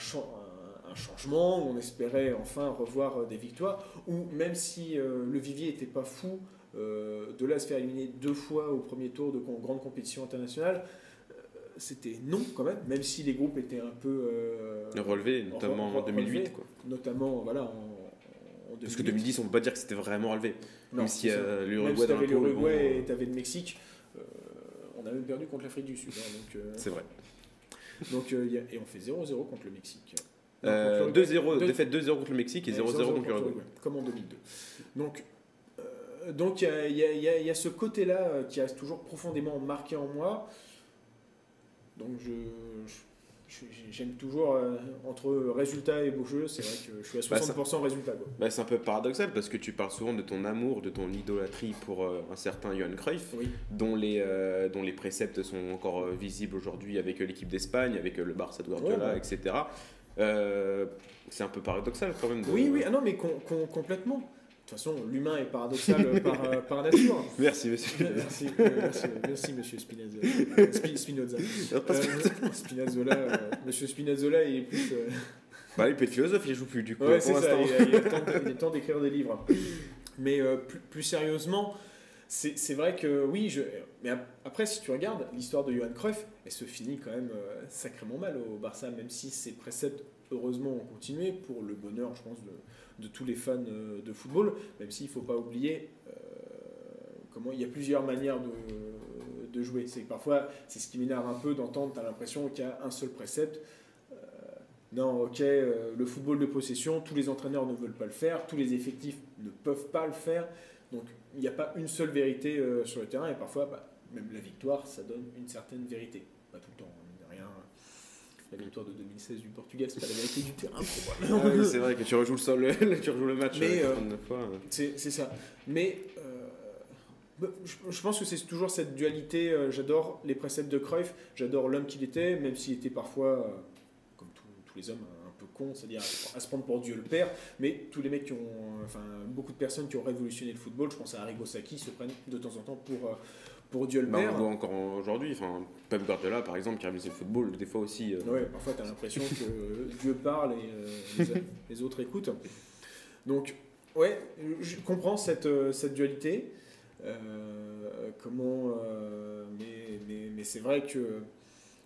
un changement, où on espérait enfin revoir euh, des victoires, où même si euh, le vivier n'était pas fou, euh, de là à se faire éliminer deux fois au premier tour de grande compétition internationale, c'était non quand même, même si les groupes étaient un peu... euh, Relevé, notamment en 2008. relevé, Quoi. notamment voilà, en, en Parce que 2008. 2010, on peut pas dire que c'était vraiment relevé. Non, Même si euh, l'Uruguay si l'Uruguay et t'avais le Mexique, euh, on a même perdu contre l'Afrique du Sud. hein, donc, C'est vrai. donc, et on fait 0-0 contre le Mexique. Euh, contre l'Uruguay. 2-0, Deux- défaite 2-0 contre le Mexique et Ouais, 0-0 contre l'Uruguay. Comme en 2002. Donc, euh, donc il y a, y y y ce côté-là euh, qui a toujours profondément marqué en moi. Donc je, j'aime toujours euh, entre résultat et beau jeu, c'est vrai que je suis à Bah, ça- 60% résultat. Quoi. Bah, c'est un peu paradoxal parce que tu parles souvent de ton amour, de ton idolâtrie pour euh, un certain Johan Cruyff, Oui. dont les, euh, dont les préceptes sont encore visibles aujourd'hui avec l'équipe d'Espagne, avec le Barça de Guardiola, Ouais, ouais. etc. Euh, c'est un peu paradoxal quand même. de- Oui, oui, ah non, mais com- com- complètement. toute façon, l'humain est paradoxal par, euh, par nature. Merci, monsieur. merci, euh, merci, merci, monsieur Spinazza. Spi- Spinoza. Euh, Spinazzola, euh, monsieur Spinazzola, il est plus. euh, Bah, il peut être philosophe, il joue plus du coup. Ouais, pour c'est ça, il, il est temps de- d'écrire des livres. Mais euh, plus, plus sérieusement, c'est vrai que oui, je, mais ap- après, si tu regardes l'histoire de Johan Cruyff, elle se finit quand même euh, sacrément mal au Barça, même si ses préceptes, heureusement, ont continué pour le bonheur, je pense, de, tous les fans euh, de football, même s'il ne faut pas oublier euh, comment il y a plusieurs manières de, jouer. C'est parfois, c'est ce qui m'énerve un peu d'entendre, tu as l'impression qu'il y a un seul précepte. Non, ok, le football de possession, tous les entraîneurs ne veulent pas le faire, tous les effectifs ne peuvent pas le faire. Donc, il n'y a pas une seule vérité euh, sur le terrain, et parfois, bah, même la victoire, ça donne une certaine vérité. Pas tout le temps, hein, rien. La victoire de 2016 du Portugal, c'est pas la vérité du terrain. Ah oui, c'est vrai que tu rejoues le, sol, tu rejoues le match Mais, euh, euh, 39 fois. euh. C'est ça. Mais euh, bah, je, pense que c'est toujours cette dualité. j'adore les préceptes de Cruyff, j'adore l'homme qu'il était, même s'il était parfois, comme tous- tous les hommes, peu con, c'est-à-dire à, se prendre pour Dieu le Père. Mais tous les mecs qui ont, enfin, beaucoup de personnes qui ont révolutionné le football, je pense à Arrigo Sacchi, se prennent de temps en temps pour, euh, pour Dieu le Bah, Père. voit encore aujourd'hui. Enfin, Pep Guardiola, par exemple, qui a réalisé le football, des fois aussi. euh, Ouais, parfois tu as l'impression que Dieu parle et euh, les, les autres écoutent. Donc, ouais, je comprends cette, euh, cette dualité. Euh, comment. mais mais, mais c'est vrai que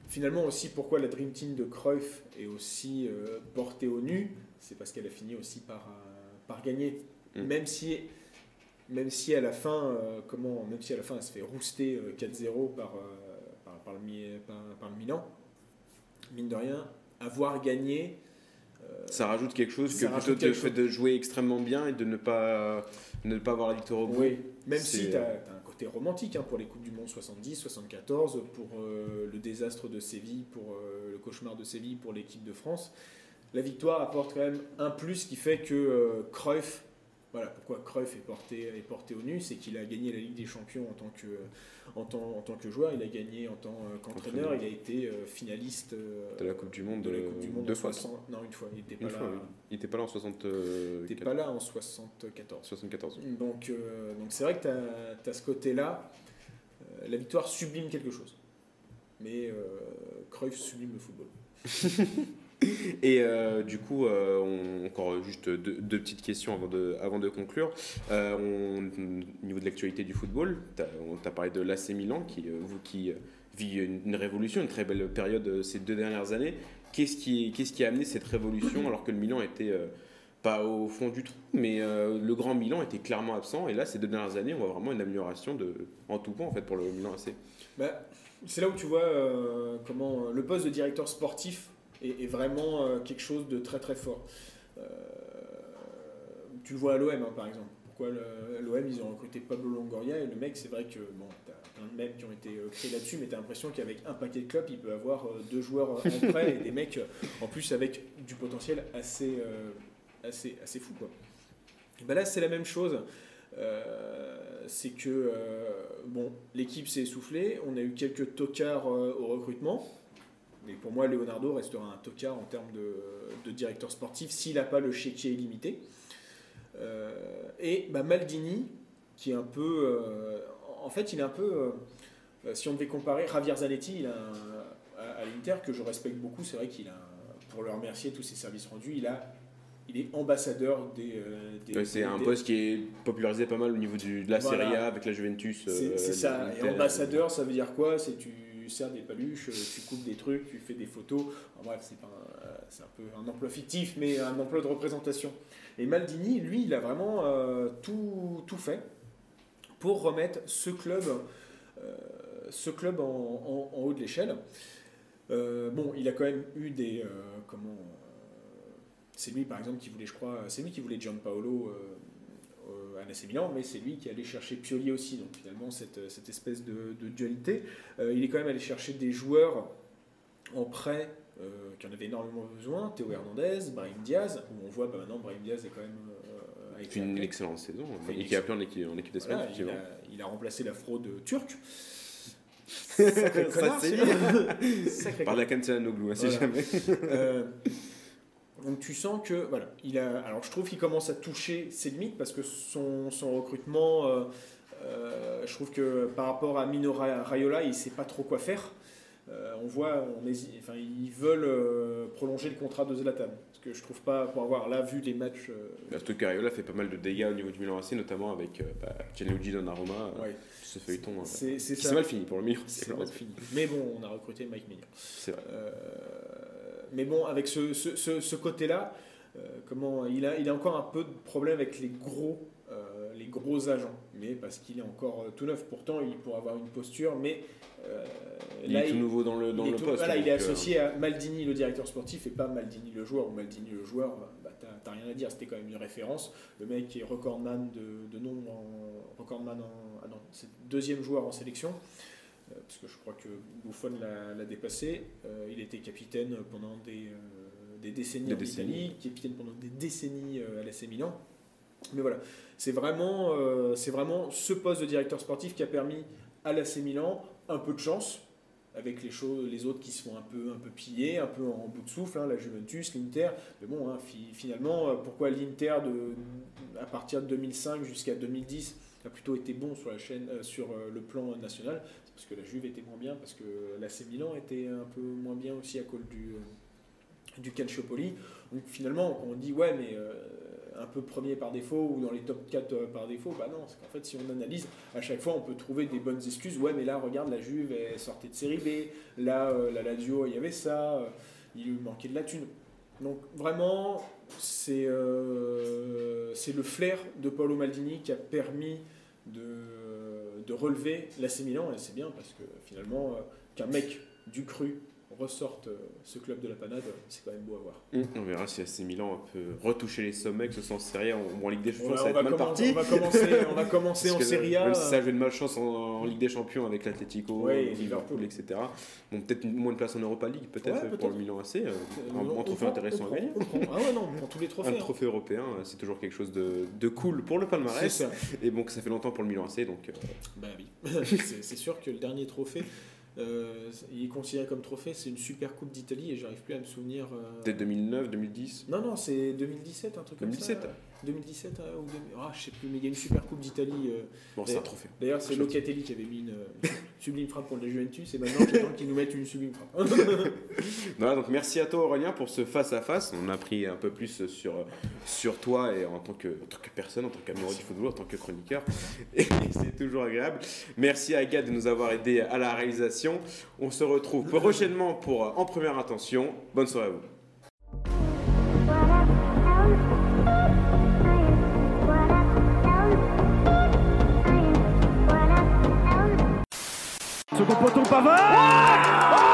finalement aussi, pourquoi la Dream Team de Cruyff est aussi euh, portée au nu, c'est parce qu'elle a fini aussi par, euh, par gagner. Mm. Même si. Même si à la fin, euh, comment, même si à la fin elle se fait rouster euh, 4-0 par, euh, par, par le, par, le Milan, mine de rien, avoir gagné, Ça rajoute quelque chose que plutôt le fait de jouer extrêmement bien et de ne pas, ne pas avoir la victoire au bout. oui, même si tu as, euh, un côté romantique hein, pour les Coupes du Monde 70, 74, pour euh, le désastre de Séville, pour euh, le cauchemar de Séville, pour l'équipe de France, la victoire apporte quand même un plus qui fait que euh, Cruyff, voilà pourquoi Cruyff est porté, est porté au nu, c'est qu'il a gagné la Ligue des Champions en tant que, en tant, en tant que joueur, il a gagné en tant euh, qu'entraîneur, Entraîneur. il a été euh, finaliste euh, De la Coupe du Monde, de la euh, Coupe du Monde deux fois. 60 Non, une fois, il n'était pas, fois, là- oui. Il n'était pas là en 60, il était pas là en 74. 74. Donc, euh, donc c'est vrai que tu as, ce côté-là. Euh, la victoire sublime quelque chose. Mais euh, Cruyff sublime le football. Et euh, du coup, euh, encore juste deux, petites questions avant de, conclure. Euh, au niveau de l'actualité du football, t'as- on t'a parlé de l'AC Milan qui, vous, qui vit une, révolution, une très belle période ces deux dernières années. Qu'est-ce qui, qu'est-ce qui a amené cette révolution alors que le Milan était pas au fond du trou, mais le grand Milan était clairement absent? Et là, ces deux dernières années, on voit vraiment une amélioration en tout point en fait, pour le Milan AC. Bah, c'est là où tu vois comment le poste de directeur sportif est, vraiment euh, quelque chose de très très fort. Euh, tu le vois à l'OM hein, par exemple. Pourquoi l'OM ils ont recruté Pablo Longoria et le mec c'est vrai que bon t'as plein de mecs qui ont été euh, créés là-dessus mais t'as l'impression qu'avec un paquet de clubs il peut avoir deux joueurs en prêt et des mecs en plus avec du potentiel assez assez assez fou quoi. Ben là c'est la même chose. C'est que bon, l'équipe s'est essoufflée, on a eu quelques tocards au recrutement, mais pour moi Leonardo restera un tocard en termes de, de directeur sportif s'il n'a pas le chéquier illimité. Euh, et bah, Maldini, qui est un peu, euh, en fait, il est un peu, euh, si on devait comparer, Javier Zanetti, il a un- à, à l'Inter que je respecte beaucoup, c'est vrai qu'il a, un- pour le remercier tous ses services rendus, il a il est ambassadeur des. euh, des- Ouais, c'est un des- poste qui est popularisé pas mal au niveau du, de la Voilà. Serie A avec la Juventus. C'est euh, c'est ça. Et ambassadeur, ça veut dire quoi? C'est tu sers des paluches, tu coupes des trucs, tu fais des photos. Bref, c'est un- euh, un peu un emploi fictif, mais un emploi de représentation. Et Maldini, lui, il a vraiment euh, tout, tout fait pour remettre ce club, euh, ce club en, en- haut de l'échelle. Euh, bon, il a quand même eu des euh, comment euh, c'est lui par exemple qui voulait je crois c'est lui qui voulait Gianpaolo euh, euh, à l'AC Milan mais c'est lui qui allait chercher Pioli aussi. Donc finalement cette, cette espèce de, de dualité Euh, il est quand même allé chercher des joueurs en prêt euh, qui en avaient énormément besoin. Théo Hernandez Brahim Diaz où on voit bah, maintenant Brahim Diaz est quand même euh, a Il été fait une excellente saison. Une et qui a appelé en équipe, en équipe d'Espagne, Voilà, il, a, il a remplacé la fraude turque. Sacré connard, Par la Cantanoglu, hein, si Voilà. jamais. Euh, Donc tu sens que voilà, il a. Alors je trouve qu'il commence à toucher ses limites parce que son, son recrutement, euh, euh, je trouve que par rapport à Mino Ra- Raiola, il sait pas trop quoi faire. Euh, on voit, on hésite, enfin ils veulent prolonger le contrat de Zlatan. Parce que je trouve pas, pour avoir là vu les matchs, Surtout qu'Ariola fait pas mal de dégâts au niveau du Milan AC, notamment avec bah, Gianluigi Donnarumma, ouais, ce feuilleton. c'est mal fini pour le Milan. C'est mal fini. Mais bon, on a recruté Mike Maignan. C'est vrai. Mais bon, avec ce, ce, ce- ce côté-là, euh, comment il a, il a encore un peu de problème avec les gros, euh, les gros agents. Mais parce qu'il est encore euh, tout neuf. Pourtant, il pourrait avoir une posture. Mais euh, Il là, est tout nouveau dans le, dans il est le tout- poste. voilà, il est euh, associé à Maldini, le directeur sportif, et pas Maldini, le joueur. Ou Maldini, le joueur, bah, t'as t'as rien à dire. C'était quand même une référence. Le mec est recordman de, de nom en recordman en ah non, c'est deuxième joueur en sélection. Parce que je crois que Buffon l'a dépassé. Euh, il était capitaine pendant des, euh, des décennies Des en décennies. Italie, capitaine pendant des décennies euh, à l'AC Milan. Mais voilà, c'est vraiment, euh, vraiment ce poste de directeur sportif qui a permis à l'AC Milan un peu de chance avec les, choses, les autres qui se font un peu, un peu piller, un peu en bout de souffle, hein, la Juventus, l'Inter. Mais bon, hein, fi- finalement, pourquoi l'Inter, à partir de 2005 jusqu'à 2010, a plutôt été bon sur, la chaîne, euh, sur le plan national? Parce que la Juve était moins bien, parce que l'AC Milan était un peu moins bien aussi à cause du, euh, du Calciopoli. Donc finalement, on dit ouais, mais euh, un peu premier par défaut ou dans les top 4 euh, par défaut, bah non, c'est qu'en fait, si on analyse, à chaque fois, on peut trouver des bonnes excuses. Ouais, mais là, regarde, la Juve, elle sortait de série B. Là, la Lazio, il y avait ça. il lui manquait de la thune. Donc vraiment, c'est euh, le flair de Paolo Maldini qui a permis de, de relever l'AC. Et c'est bien parce que finalement, euh, qu'un mec du cru ressorte euh, ce club de la panade, c'est quand même beau à voir. hum, On verra si AC Milan peut retoucher les sommets, que ce soit en Série A ou en Ligue des On Champions, ça on va être mal commencer, parti. on va commencer, on va commencer en Serie A. Même si ça a joué de malchance en, en Ligue des Champions avec l'Atlético, Ouais, et Liverpool, etc. Bon, peut-être moins de place en Europa League, peut-être Ouais, pour le Milan AC. euh, Euh, un, trophée intéressant à gagner. Ah ouais, non, on prend tous les trophées. Un hein. trophée européen, euh, c'est toujours quelque chose de, de cool pour le C'est palmarès. ça. Et bon, que ça fait longtemps pour le Milan AC, donc euh, Bah oui. c'est sûr que le dernier trophée, euh, il est considéré comme trophée, c'est une super coupe d'Italie et j'arrive plus à me souvenir. euh, peut-être 2009, 2010. Non, non, c'est 2017, un truc 2017, comme ça. 2017 euh, ou 2000 Ah, je sais plus, mais il y a une super coupe d'Italie. euh. Bon, c'est un trophée. D'ailleurs, c'est. Locatelli qui avait mis une euh, sublime frappe pour la Juventus et maintenant j'attends qu'ils nous mettent une sublime frappe. Voilà, donc merci à toi Aurélien pour ce face-à-face. On a appris un peu plus sur, sur toi et en tant, que, en tant que personne, en tant qu'amoureux du football, en tant que chroniqueur. Et c'est toujours agréable. Merci à Agathe de nous avoir aidé à la réalisation. On se retrouve prochainement pour euh, En Première Intention. Bonne soirée à vous. Second poteau Pavard